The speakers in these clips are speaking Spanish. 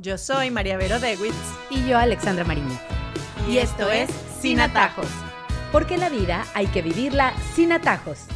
Yo soy María Vero Dewitz. Y yo, Alexandra Mariño. Y, esto es Sin Atajos. Porque la vida hay que vivirla sin atajos.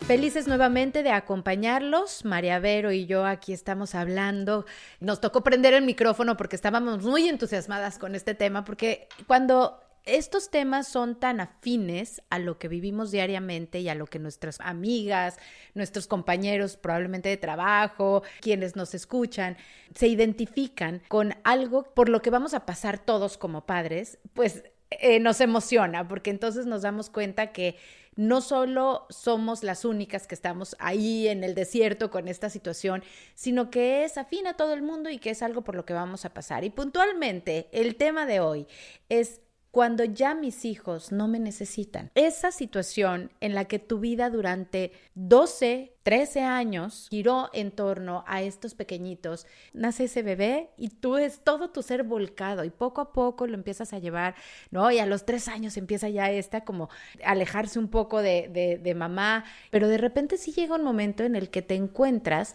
Felices nuevamente de acompañarlos. María Vero y yo aquí estamos hablando. Nos tocó prender el micrófono porque estábamos muy entusiasmadas con este tema, porque cuando estos temas son tan afines a lo que vivimos diariamente y a lo que nuestras amigas, nuestros compañeros probablemente de trabajo, quienes nos escuchan, se identifican con algo por lo que vamos a pasar todos como padres, pues eh, nos emociona, porque entonces nos damos cuenta que no solo somos las únicas que estamos ahí en el desierto con esta situación, sino que es afín a todo el mundo y que es algo por lo que vamos a pasar. Y puntualmente, el tema de hoy es cuando ya mis hijos no me necesitan. Esa situación en la que tu vida durante 12, 13 años giró en torno a estos pequeñitos, nace ese bebé y tú es todo tu ser volcado y poco a poco lo empiezas a llevar, ¿no? Y a los tres años empieza ya esta como alejarse un poco de, de, de mamá, pero de repente sí llega un momento en el que te encuentras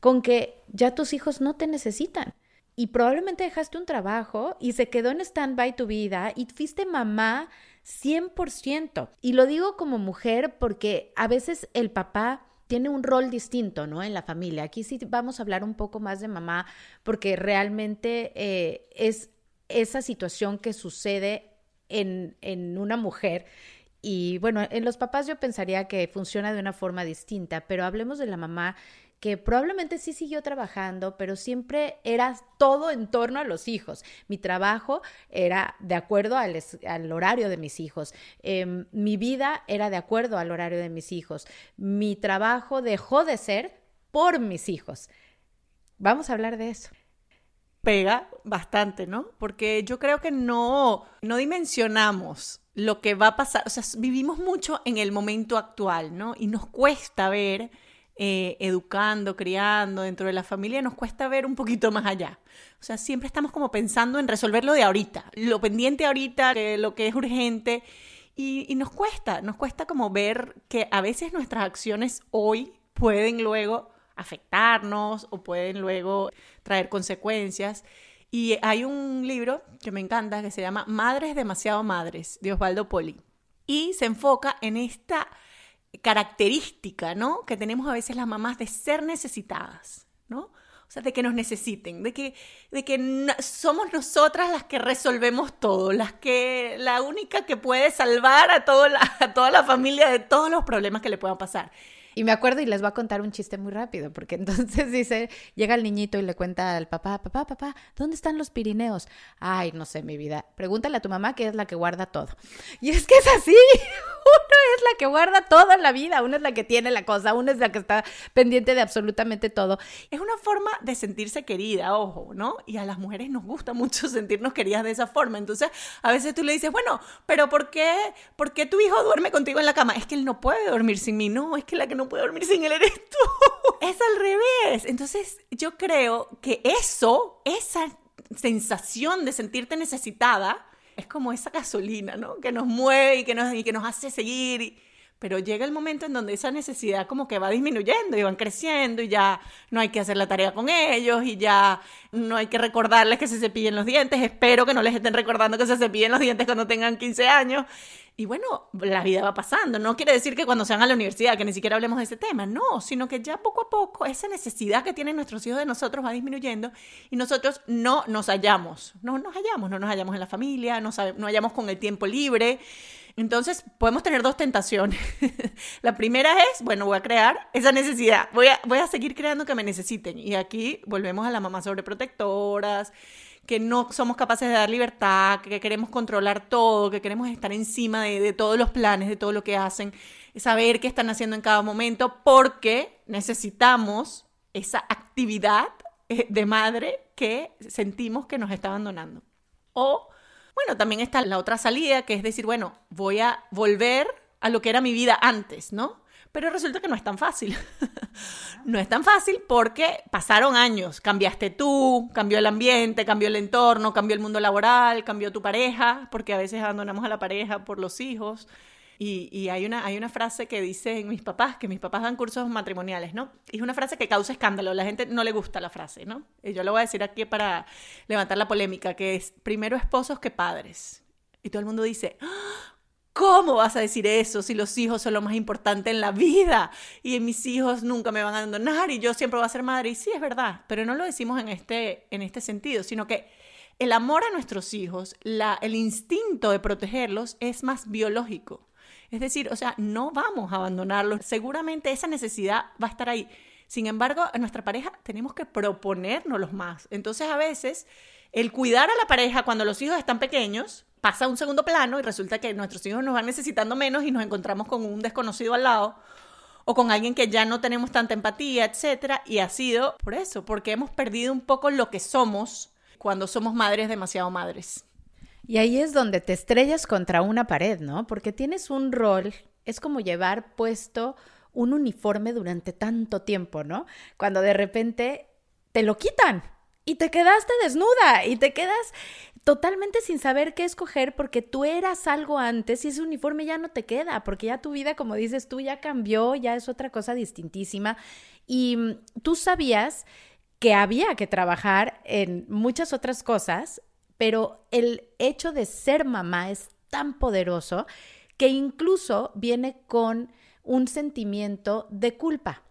con que ya tus hijos no te necesitan y probablemente dejaste un trabajo y se quedó en stand-by tu vida y fuiste mamá 100%. Y lo digo como mujer porque a veces el papá tiene un rol distinto, ¿no? En la familia. Aquí sí vamos a hablar un poco más de mamá porque realmente eh, es esa situación que sucede en, en una mujer. Y bueno, en los papás yo pensaría que funciona de una forma distinta, pero hablemos de la mamá que probablemente sí siguió trabajando, pero siempre era todo en torno a los hijos. Mi trabajo era de acuerdo al, horario de mis hijos. Em, mi vida era de acuerdo al horario de mis hijos. Mi trabajo dejó de ser por mis hijos. Vamos a hablar de eso pega bastante, ¿no? Porque yo creo que no, no dimensionamos lo que va a pasar, o sea, vivimos mucho en el momento actual, ¿no? Y nos cuesta ver eh, educando, criando dentro de la familia, nos cuesta ver un poquito más allá. O sea, siempre estamos como pensando en resolver lo de ahorita, lo pendiente ahorita, lo que es urgente. Y nos cuesta, nos cuesta como ver que a veces nuestras acciones hoy pueden luego afectarnos o pueden luego traer consecuencias. Y hay un libro que me encanta que se llama Madres demasiado madres de Osvaldo Poli. Y se enfoca en esta característica, ¿no? Que tenemos a veces las mamás de ser necesitadas, ¿no? O sea, de que nos necesiten, de que, de que somos nosotras las que resolvemos todo, las que, la única que puede salvar a, toda la, a toda la familia de todos los problemas que le puedan pasar. Y me acuerdo y les voy a contar un chiste muy rápido, porque entonces dice, llega el niñito y le cuenta al papá, papá, papá, ¿dónde están los Pirineos? Ay, no sé, mi vida. Pregúntale a tu mamá que es la que guarda todo. Y es que es así. Uno es la que guarda toda la vida, una es la que tiene la cosa, una es la que está pendiente de absolutamente todo. Es una forma de sentirse querida, ojo, ¿no? Y a las mujeres nos gusta mucho sentirnos queridas de esa forma. Entonces, a veces tú le dices, bueno, pero ¿por qué, ¿por qué tu hijo duerme contigo en la cama? Es que él no puede dormir sin mí. No, es que la que no puede dormir sin él eres tú. Es al revés. Entonces, yo creo que eso, esa sensación de sentirte necesitada, es como esa gasolina, ¿no? Que nos mueve y que nos, y que nos hace seguir. Pero llega el momento en donde esa necesidad como que va disminuyendo y van creciendo y ya no hay que hacer la tarea con ellos y ya no hay que recordarles que se cepillen los dientes. Espero que no les estén recordando que se cepillen los dientes cuando tengan 15 años. Y bueno, la vida va pasando. No quiere decir que cuando sean a la universidad, que ni siquiera hablemos de ese tema, no, sino que ya poco a poco esa necesidad que tienen nuestros hijos de nosotros va disminuyendo y nosotros no nos hallamos, no nos hallamos, no nos hallamos en la familia, no, no hallamos con el tiempo libre. Entonces, podemos tener dos tentaciones. la primera es, bueno, voy a crear esa necesidad, voy a, voy a seguir creando que me necesiten. Y aquí volvemos a la mamá sobreprotectoras que no somos capaces de dar libertad, que queremos controlar todo, que queremos estar encima de, todos los planes, de todo lo que hacen, saber qué están haciendo en cada momento, porque necesitamos esa actividad eh, de madre que sentimos que nos está abandonando. O, bueno, también está la otra salida, que es decir, bueno, voy a volver a lo que era mi vida antes, ¿no? Pero resulta que no es tan fácil. no es tan fácil porque pasaron años. Cambiaste tú, cambió el ambiente, cambió el entorno, cambió el mundo laboral, cambió tu pareja, porque a veces abandonamos a la pareja por los hijos. Y, hay, una, hay una frase que dicen mis papás, que mis papás dan cursos matrimoniales, ¿no? Y es una frase que causa escándalo, la gente no le gusta la frase, ¿no? Y yo lo voy a decir aquí para levantar la polémica, que es primero esposos que padres. Y todo el mundo dice, ¿Cómo vas a decir eso si los hijos son lo más importante en la vida? Y mis hijos nunca me van a abandonar y yo siempre voy a ser madre. Y sí, es verdad, pero no lo decimos en este, en este sentido, sino que el amor a nuestros hijos, la, el instinto de protegerlos es más biológico. Es decir, o sea, no vamos a abandonarlos. Seguramente esa necesidad va a estar ahí. Sin embargo, a nuestra pareja tenemos que los más. Entonces, a veces, el cuidar a la pareja cuando los hijos están pequeños pasa a un segundo plano y resulta que nuestros hijos nos van necesitando menos y nos encontramos con un desconocido al lado o con alguien que ya no tenemos tanta empatía, etcétera, y ha sido por eso, porque hemos perdido un poco lo que somos cuando somos madres demasiado madres. Y ahí es donde te estrellas contra una pared, ¿no? Porque tienes un rol, es como llevar puesto un uniforme durante tanto tiempo, ¿no? Cuando de repente te lo quitan y te quedaste desnuda y te quedas totalmente sin saber qué escoger porque tú eras algo antes y ese uniforme ya no te queda, porque ya tu vida, como dices tú, ya cambió, ya es otra cosa distintísima y mm, tú sabías que había que trabajar en muchas otras cosas pero el hecho de ser mamá es tan poderoso que incluso viene con un sentimiento de culpa.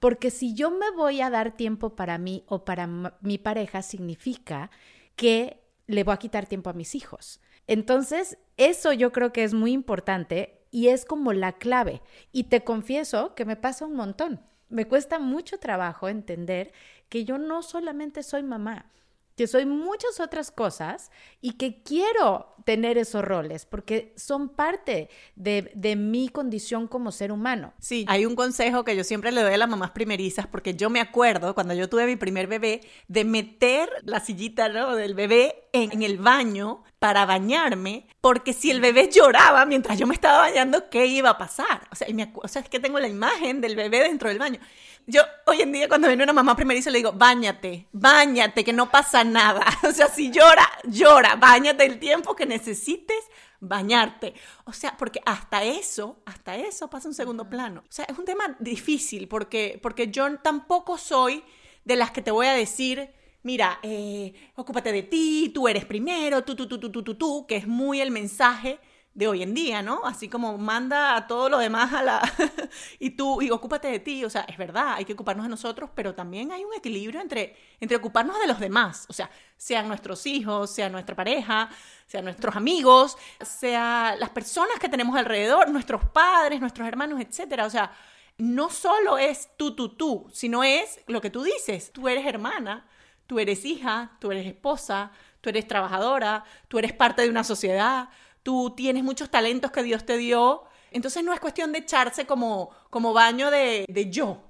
Porque si yo me voy a dar tiempo para mí o para mi pareja, significa que le voy a quitar tiempo a mis hijos. Entonces, eso yo creo que es muy importante y es como la clave. Y te confieso que me pasa un montón. Me cuesta mucho trabajo entender que yo no solamente soy mamá, que soy muchas otras cosas y que quiero tener esos roles porque son parte de, de, mi condición como ser humano. Sí, hay un consejo que yo siempre le doy a las mamás primerizas porque yo me acuerdo cuando yo tuve mi primer bebé de meter la sillita ¿no? del bebé en, el baño para bañarme, porque si el bebé lloraba mientras yo me estaba bañando, ¿qué iba a pasar? O sea, o sea, es que tengo la imagen del bebé dentro del baño. Yo hoy en día cuando viene una mamá primeriza le digo, bañate, bañate, que no pasa nada. O sea, si llora, llora, bañate el tiempo que necesites bañarte. O sea, porque hasta eso, hasta eso pasa un segundo plano. O sea, es un tema difícil porque, porque yo tampoco soy de las que te voy a decir, mira, eh, ocúpate de ti, tú eres primero, tú, tú, tú, tú, tú, tú, tú, que es muy el mensaje de hoy en día, ¿no? Así como manda a todo lo demás a la... y tú, y ocúpate de ti, o sea, es verdad, hay que ocuparnos de nosotros, pero también hay un equilibrio entre, entre ocuparnos de los demás, o sea, sean nuestros hijos, sea nuestra pareja, sean nuestros amigos, sea las personas que tenemos alrededor, nuestros padres, nuestros hermanos, etcétera, o sea, no solo es tú, tú, tú, sino es lo que tú dices, tú eres hermana, tú eres hija, tú eres esposa, tú eres trabajadora, tú eres parte de una sociedad, tú tienes muchos talentos que Dios te dio. Entonces no es cuestión de echarse como, como baño de, de yo.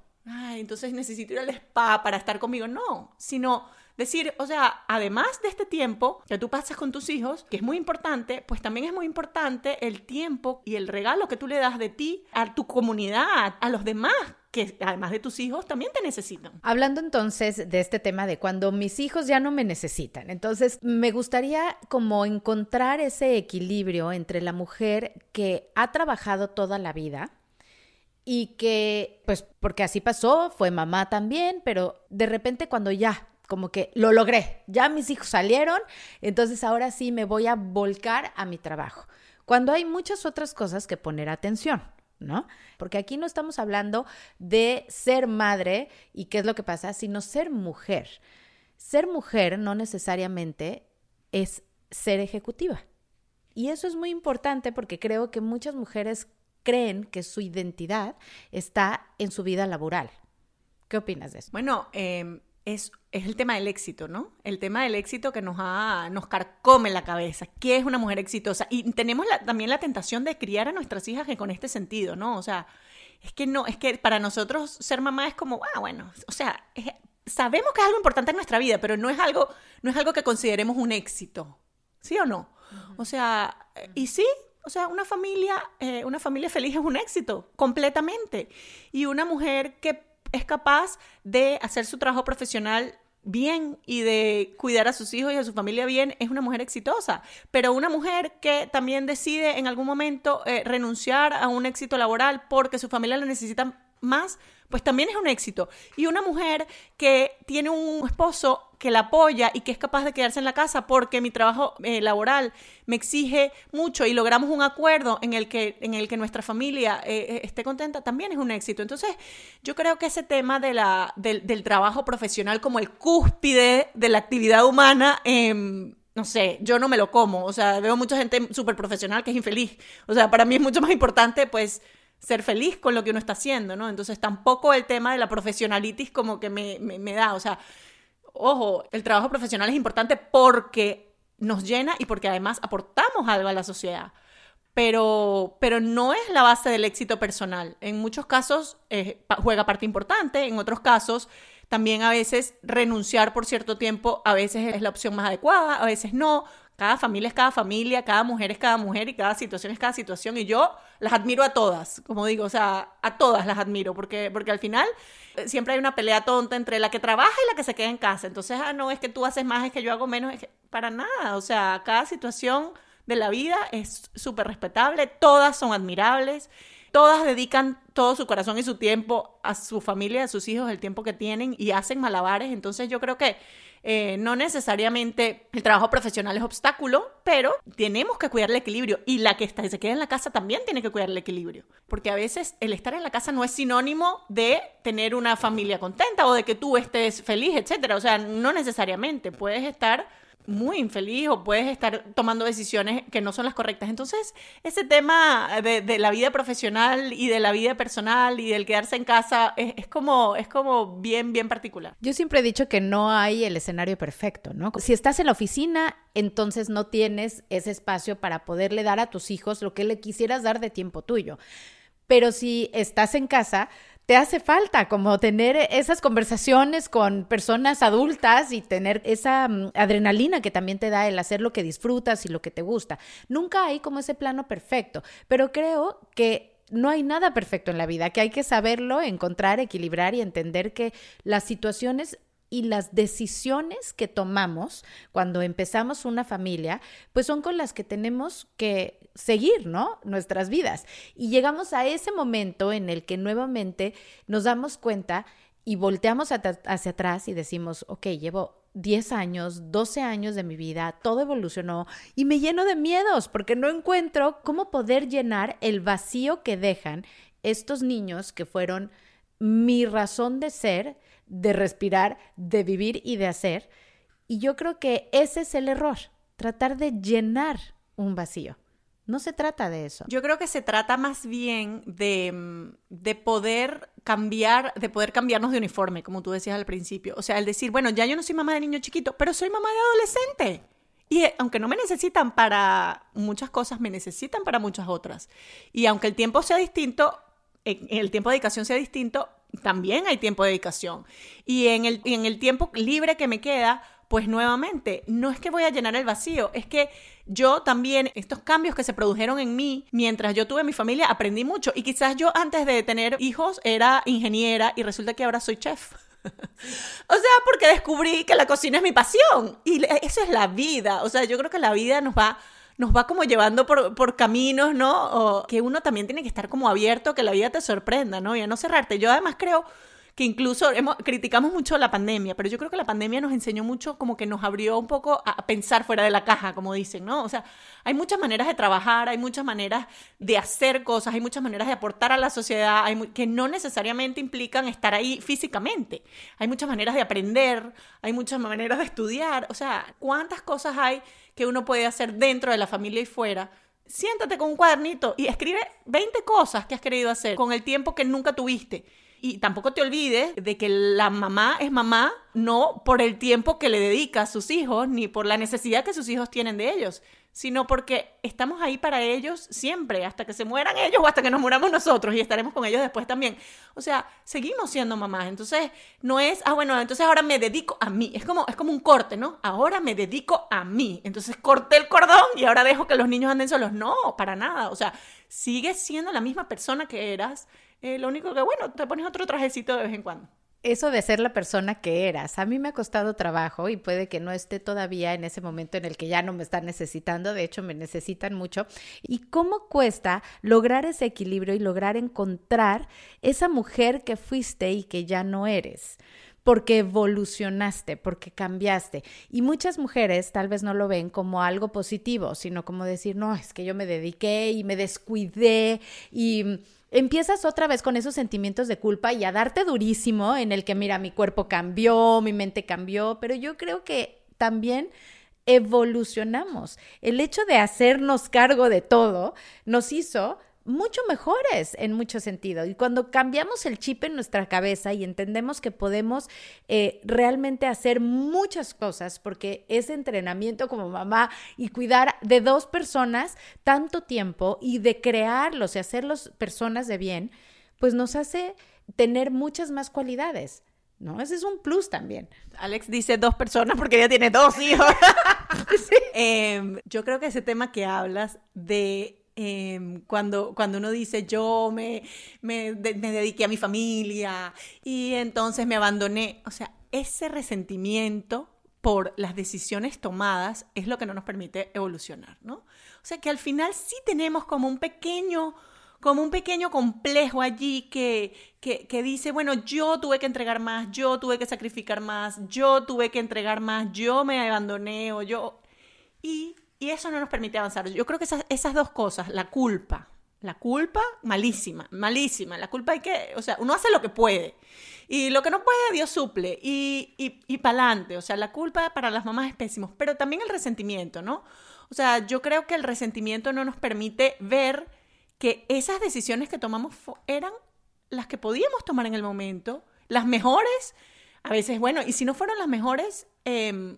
Entonces necesito ir al spa para estar conmigo. No, sino decir, o sea, además de este tiempo que tú pasas con tus hijos, que es muy importante, pues también es muy importante el tiempo y el regalo que tú le das de ti a tu comunidad, a los demás además de tus hijos también te necesitan. Hablando entonces de este tema de cuando mis hijos ya no me necesitan, entonces me gustaría como encontrar ese equilibrio entre la mujer que ha trabajado toda la vida y que, pues porque así pasó, fue mamá también, pero de repente cuando ya como que lo logré, ya mis hijos salieron, entonces ahora sí me voy a volcar a mi trabajo. Cuando hay muchas otras cosas que poner atención. ¿No? Porque aquí no estamos hablando de ser madre y qué es lo que pasa, sino ser mujer. Ser mujer no necesariamente es ser ejecutiva. Y eso es muy importante porque creo que muchas mujeres creen que su identidad está en su vida laboral. ¿Qué opinas de eso? Bueno, eh, es, el tema del éxito, ¿no? El tema del éxito que nos, ha, nos carcome la cabeza. ¿Qué es una mujer exitosa? Y tenemos también la tentación de criar a nuestras hijas que con este sentido, ¿no? O sea, es que no, es que para nosotros ser mamá es como, ah, bueno, o sea, sabemos que es algo importante en nuestra vida, pero no es algo, no es algo que consideremos un éxito, ¿sí o no? O sea, y sí, o sea, una familia, eh, una familia feliz es un éxito, completamente. Y una mujer que es capaz de hacer su trabajo profesional bien y de cuidar a sus hijos y a su familia bien es una mujer exitosa. Pero una mujer que también decide en algún momento eh, renunciar a un éxito laboral porque su familia la necesita más, pues también es un éxito. Y una mujer que tiene un esposo que la apoya y que es capaz de quedarse en la casa porque mi trabajo eh, laboral me exige mucho y logramos un acuerdo en el que, en el que nuestra familia eh, eh, esté contenta, también es un éxito. Entonces, yo creo que ese tema de la, del, trabajo profesional como el cúspide de la actividad humana, em, no sé, yo no me lo como. O sea, veo mucha gente súper profesional que es infeliz. O sea, para mí es mucho más importante, pues, ser feliz con lo que uno está haciendo, ¿no? Entonces tampoco el tema de la profesionalitis como que me, me, da, o sea, ojo, el trabajo profesional es importante porque nos llena y porque además aportamos algo a la sociedad. Pero, pero no es la base del éxito personal. En muchos casos eh, juega parte importante, en otros casos también a veces renunciar por cierto tiempo a veces es la opción más adecuada, a veces no. Cada familia es cada familia, cada mujer es cada mujer y cada situación es cada situación. Y yo las admiro a todas, como digo, o sea, a todas las admiro, porque, porque al final eh, siempre hay una pelea tonta entre la que trabaja y la que se queda en casa. Entonces, ah, no, es que tú haces más, es que yo hago menos, es que para nada. O sea, cada situación de la vida es súper respetable, todas son admirables. Todas dedican todo su corazón y su tiempo a su familia, a sus hijos, el tiempo que tienen y hacen malabares. Entonces yo creo que eh, no necesariamente el trabajo profesional es obstáculo, pero tenemos que cuidar el equilibrio. Y la que está, se queda en la casa también tiene que cuidar el equilibrio, porque a veces el estar en la casa no es sinónimo de tener una familia contenta o de que tú estés feliz, etcétera. O sea, no necesariamente. Puedes estar muy infeliz o puedes estar tomando decisiones que no son las correctas. Entonces, ese tema de, la vida profesional y de la vida personal y del quedarse en casa es, como, es como bien, bien particular. Yo siempre he dicho que no hay el escenario perfecto, ¿no? Si estás en la oficina, entonces no tienes ese espacio para poderle dar a tus hijos lo que le quisieras dar de tiempo tuyo. Pero si estás en casa, te hace falta como tener esas conversaciones con personas adultas y tener esa mm, adrenalina que también te da el hacer lo que disfrutas y lo que te gusta. Nunca hay como ese plano perfecto, pero creo que no hay nada perfecto en la vida, que hay que saberlo, encontrar, equilibrar y entender que las situaciones y las decisiones que tomamos cuando empezamos una familia, pues son con las que tenemos que seguir, ¿no? Nuestras vidas. Y llegamos a ese momento en el que nuevamente nos damos cuenta y volteamos hacia atrás y decimos, ok, llevo 10 años, 12 años de mi vida, todo evolucionó y me lleno de miedos porque no encuentro cómo poder llenar el vacío que dejan estos niños que fueron mi razón de ser de respirar, de vivir y de hacer. Y yo creo que ese es el error, tratar de llenar un vacío. No se trata de eso. Yo creo que se trata más bien de, mm, de, poder cambiar, de poder cambiarnos de uniforme, como tú decías al principio. O sea, el decir, bueno, ya yo no soy mamá de niño chiquito, pero soy mamá de adolescente. Y eh, aunque no me necesitan para muchas cosas, me necesitan para muchas otras. Y aunque el tiempo sea distinto, el tiempo de dedicación sea distinto, también hay tiempo de dedicación. Y en el, en el tiempo libre que me queda, pues nuevamente, no es que voy a llenar el vacío, es que yo también, estos cambios que se produjeron en mí mientras yo tuve mi familia, aprendí mucho. Y quizás yo antes de tener hijos era ingeniera y resulta que ahora soy chef. o sea, porque descubrí que la cocina es mi pasión. Y eso es la vida. O sea, yo creo que la vida nos va nos va como llevando por, por caminos, ¿no? O que uno también tiene que estar como abierto, que la vida te sorprenda, ¿no? Y a no cerrarte. Yo además creo que incluso criticamos mucho la pandemia, pero yo creo que la pandemia nos enseñó mucho, como que nos abrió un poco a pensar fuera de la caja, como dicen, ¿no? O sea, hay muchas maneras de trabajar, hay muchas maneras de hacer cosas, hay muchas maneras de aportar a la sociedad, hay que no necesariamente implican estar ahí físicamente. Hay muchas maneras de aprender, hay muchas maneras de estudiar, o sea, ¿cuántas cosas hay que uno puede hacer dentro de la familia y fuera. Siéntate con un cuadernito y escribe 20 cosas que has querido hacer con el tiempo que nunca tuviste. Y tampoco te olvides de que la mamá es mamá no por el tiempo que le dedica a sus hijos, ni por la necesidad que sus hijos tienen de ellos, sino porque estamos ahí para ellos siempre, hasta que se mueran ellos o hasta que nos muramos nosotros y estaremos con ellos después también. O sea, seguimos siendo mamás. Entonces, no es, ah, bueno, entonces ahora me dedico a mí. Es como, es como un corte, ¿no? Ahora me dedico a mí. Entonces corté el cordón y ahora dejo que los niños anden solos. No, para nada. O sea, sigues siendo la misma persona que eras. Eh, lo único que, bueno, te pones otro trajecito de vez en cuando. Eso de ser la persona que eras. A mí me ha costado trabajo y puede que no esté todavía en ese momento en el que ya no me están necesitando, de hecho me necesitan mucho. ¿Y cómo cuesta lograr ese equilibrio y lograr encontrar esa mujer que fuiste y que ya no eres? porque evolucionaste, porque cambiaste. Y muchas mujeres tal vez no lo ven como algo positivo, sino como decir, no, es que yo me dediqué y me descuidé y empiezas otra vez con esos sentimientos de culpa y a darte durísimo en el que, mira, mi cuerpo cambió, mi mente cambió, pero yo creo que también evolucionamos. El hecho de hacernos cargo de todo nos hizo mucho mejores en mucho sentido. Y cuando cambiamos el chip en nuestra cabeza y entendemos que podemos eh, realmente hacer muchas cosas, porque ese entrenamiento como mamá y cuidar de dos personas tanto tiempo y de crearlos y hacerlos personas de bien, pues nos hace tener muchas más cualidades. ¿no? Ese es un plus también. Alex dice dos personas porque ella tiene dos hijos. Em, yo creo que ese tema que hablas de Em, cuando, cuando uno dice yo me, me, me, dediqué a mi familia y entonces me abandoné, o sea, ese resentimiento por las decisiones tomadas es lo que no nos permite evolucionar, ¿no? O sea que al final sí tenemos como un pequeño, como un pequeño complejo allí que, que, que, dice, bueno, yo tuve que entregar más, yo tuve que sacrificar más, yo tuve que entregar más, yo me abandoné o yo... Y y eso no nos permite avanzar. Yo creo que esas, dos cosas, la culpa, la culpa, malísima, malísima. La culpa hay que, o sea, uno hace lo que puede. Y lo que no puede, Dios suple. Y, y, y pa'lante. O sea, la culpa para las mamás es pésimo. Pero también el resentimiento, ¿no? O sea, yo creo que el resentimiento no nos permite ver que esas decisiones que tomamos eran las que podíamos tomar en el momento, las mejores. A veces, bueno, y si no fueron las mejores, eh,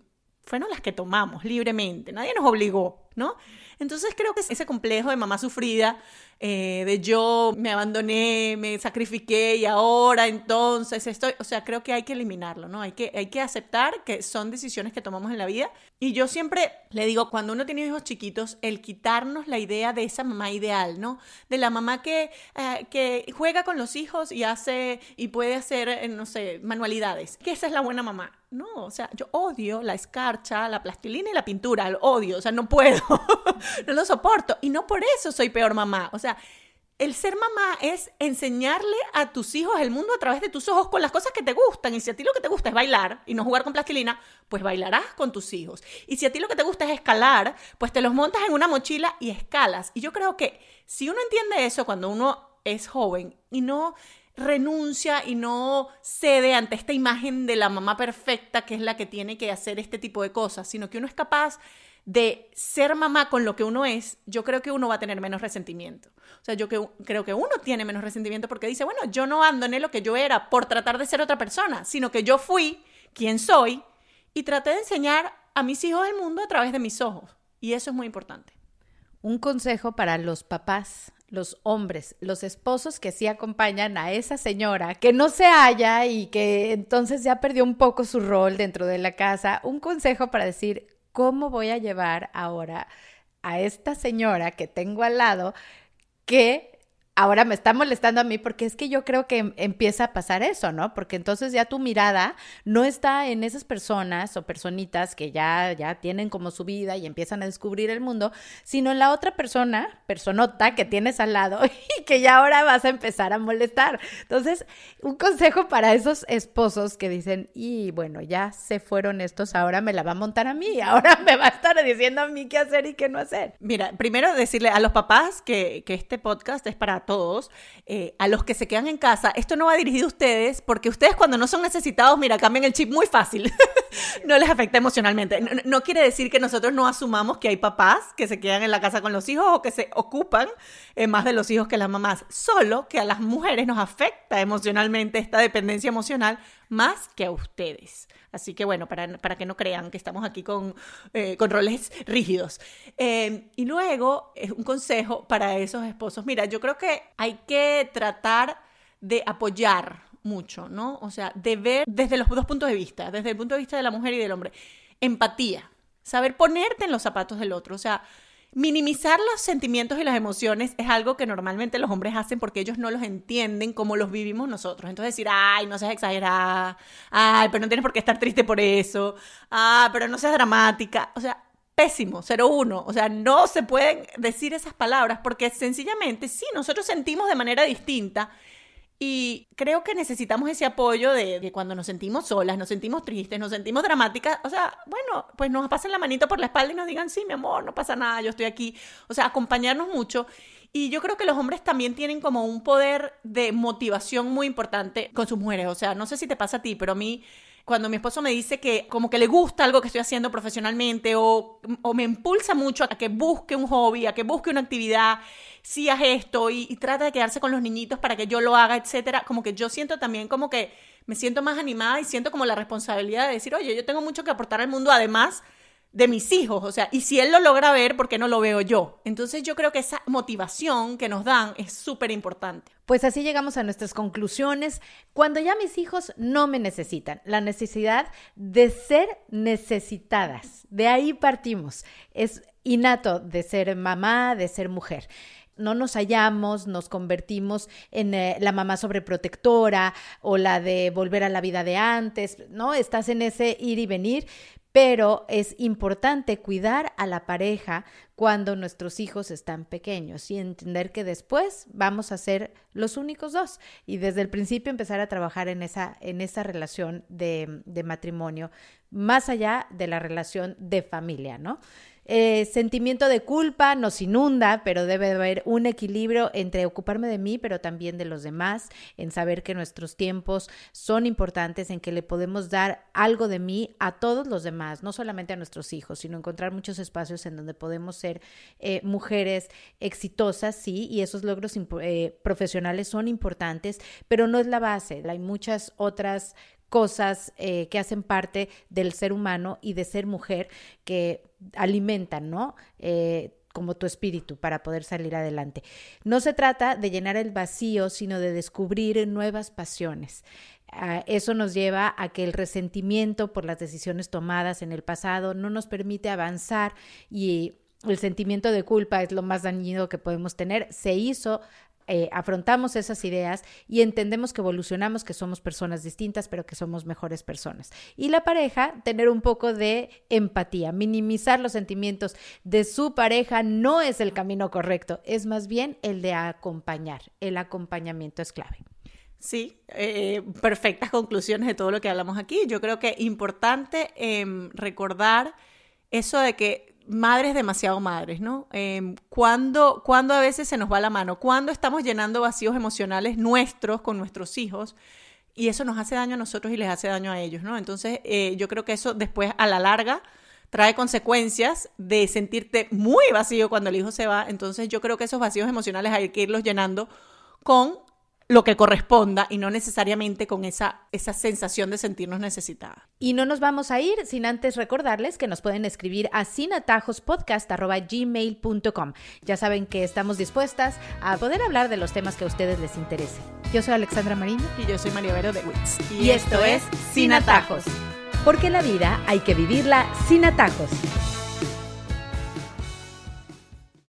fueron las que tomamos libremente, nadie nos obligó, ¿no? Entonces creo que ese complejo de mamá sufrida, eh, de yo me abandoné, me sacrifiqué y ahora entonces estoy, o sea, creo que hay que eliminarlo, ¿no? Hay que, hay que aceptar que son decisiones que tomamos en la vida. Y yo siempre le digo, cuando uno tiene hijos chiquitos, el quitarnos la idea de esa mamá ideal, ¿no? De la mamá que, eh, juega con los hijos y hace, y puede hacer, eh, no sé, manualidades, que esa es la buena mamá. No, o sea, yo odio la escarcha, la plastilina y la pintura, lo odio, o sea, no puedo, no lo soporto. Y no por eso soy peor mamá, o sea, el ser mamá es enseñarle a tus hijos el mundo a través de tus ojos con las cosas que te gustan. Y si a ti lo que te gusta es bailar y no jugar con plastilina, pues bailarás con tus hijos. Y si a ti lo que te gusta es escalar, pues te los montas en una mochila y escalas. Y yo creo que si uno entiende eso cuando uno es joven y no renuncia y no cede ante esta imagen de la mamá perfecta que es la que tiene que hacer este tipo de cosas, sino que uno es capaz de ser mamá con lo que uno es, yo creo que uno va a tener menos resentimiento. O sea, yo creo que uno tiene menos resentimiento porque dice, bueno, yo no abandoné lo que yo era por tratar de ser otra persona, sino que yo fui quien soy y traté de enseñar a mis hijos el mundo a través de mis ojos. Y eso es muy importante. Un consejo para los papás los hombres, los esposos que sí acompañan a esa señora que no se halla y que entonces ya perdió un poco su rol dentro de la casa, un consejo para decir, ¿cómo voy a llevar ahora a esta señora que tengo al lado que ahora me está molestando a mí porque es que yo creo que em, empieza a pasar eso, ¿no? Porque entonces ya tu mirada no está en esas personas o personitas que ya, ya tienen como su vida y empiezan a descubrir el mundo, sino en la otra persona, personota que tienes al lado y que ya ahora vas a empezar a molestar. Entonces, un consejo para esos esposos que dicen, y bueno, ya se fueron estos, ahora me la va a montar a mí, ahora me va a estar diciendo a mí qué hacer y qué no hacer. Mira, primero decirle a los papás que, que este podcast es para todos, eh, a los que se quedan en casa, esto no va dirigido a ustedes, porque ustedes cuando no son necesitados, mira, cambian el chip muy fácil, no les afecta emocionalmente. No, quiere decir que nosotros no asumamos que hay papás que se quedan en la casa con los hijos o que se ocupan eh, más de los hijos que las mamás, solo que a las mujeres nos afecta emocionalmente esta dependencia emocional más que a ustedes. Así que bueno, para, para que no crean que estamos aquí con, eh, con roles rígidos. Eh, y luego, es un consejo para esos esposos. Mira, yo creo que hay que tratar de apoyar mucho, ¿no? O sea, de ver desde los dos puntos de vista, desde el punto de vista de la mujer y del hombre. Empatía, saber ponerte en los zapatos del otro. O sea, minimizar los sentimientos y las emociones es algo que normalmente los hombres hacen porque ellos no los entienden como los vivimos nosotros. Entonces decir, ay, no seas exagerada, ay, pero no tienes por qué estar triste por eso, ah, pero no seas dramática. O sea, pésimo, 0-1. O sea, no se pueden decir esas palabras porque sencillamente, sí, nosotros sentimos de manera distinta y creo que necesitamos ese apoyo de, cuando nos sentimos solas, nos sentimos tristes, nos sentimos dramáticas. O sea, bueno, pues nos pasen la manito por la espalda y nos digan, sí, mi amor, no pasa nada, yo estoy aquí. O sea, acompañarnos mucho. Y yo creo que los hombres también tienen como un poder de motivación muy importante con sus mujeres. O sea, no sé si te pasa a ti, pero a mí cuando mi esposo me dice que como que le gusta algo que estoy haciendo profesionalmente o, o me impulsa mucho a que busque un hobby, a que busque una actividad si haz esto y, trata de quedarse con los niñitos para que yo lo haga, etcétera, como que yo siento también como que me siento más animada y siento como la responsabilidad de decir, oye, yo tengo mucho que aportar al mundo, además de mis hijos, o sea, y si él lo logra ver, ¿por qué no lo veo yo? Entonces yo creo que esa motivación que nos dan es súper importante. Pues así llegamos a nuestras conclusiones. Cuando ya mis hijos no me necesitan, la necesidad de ser necesitadas, de ahí partimos. Es innato de ser mamá, de ser mujer no nos hallamos, nos convertimos en eh, la mamá sobreprotectora o la de volver a la vida de antes, ¿no? Estás en ese ir y venir, pero es importante cuidar a la pareja cuando nuestros hijos están pequeños y entender que después vamos a ser los únicos dos y desde el principio empezar a trabajar en esa, en esa relación de, de matrimonio, más allá de la relación de familia, ¿no? Eh, sentimiento de culpa nos inunda, pero debe haber un equilibrio entre ocuparme de mí, pero también de los demás, en saber que nuestros tiempos son importantes, en que le podemos dar algo de mí a todos los demás, no solamente a nuestros hijos, sino encontrar muchos espacios en donde podemos ser eh, mujeres exitosas, sí, y esos logros eh, profesionales son importantes, pero no es la base. Hay muchas otras cosas eh, que hacen parte del ser humano y de ser mujer que alimentan, ¿no? Eh, como tu espíritu para poder salir adelante. No se trata de llenar el vacío, sino de descubrir nuevas pasiones. Ah, eso nos lleva a que el resentimiento por las decisiones tomadas en el pasado no nos permite avanzar y el sentimiento de culpa es lo más dañino que podemos tener. Se hizo eh, afrontamos esas ideas y entendemos que evolucionamos, que somos personas distintas, pero que somos mejores personas. Y la pareja, tener un poco de empatía, minimizar los sentimientos de su pareja no es el camino correcto, es más bien el de acompañar. El acompañamiento es clave. Sí, eh, perfectas conclusiones de todo lo que hablamos aquí. Yo creo que es importante em, recordar eso de que madres demasiado madres, ¿no? Eh, ¿cuándo, a veces se nos va la mano? ¿Cuándo estamos llenando vacíos emocionales nuestros con nuestros hijos? Y eso nos hace daño a nosotros y les hace daño a ellos, ¿no? Entonces, eh, yo creo que eso después, a la larga, trae consecuencias de sentirte muy vacío cuando el hijo se va. Entonces, yo creo que esos vacíos emocionales hay que irlos llenando con lo que corresponda y no necesariamente con esa, esa sensación de sentirnos necesitadas. Y no nos vamos a ir sin antes recordarles que nos pueden escribir a sinatajospodcast.gmail.com. Ya saben que estamos dispuestas a poder hablar de los temas que a ustedes les interesen. Yo soy Alexandra Marino. Y yo soy María Vero de Wits. Y, esto es Sin Atajos. Porque la vida hay que vivirla sin atajos.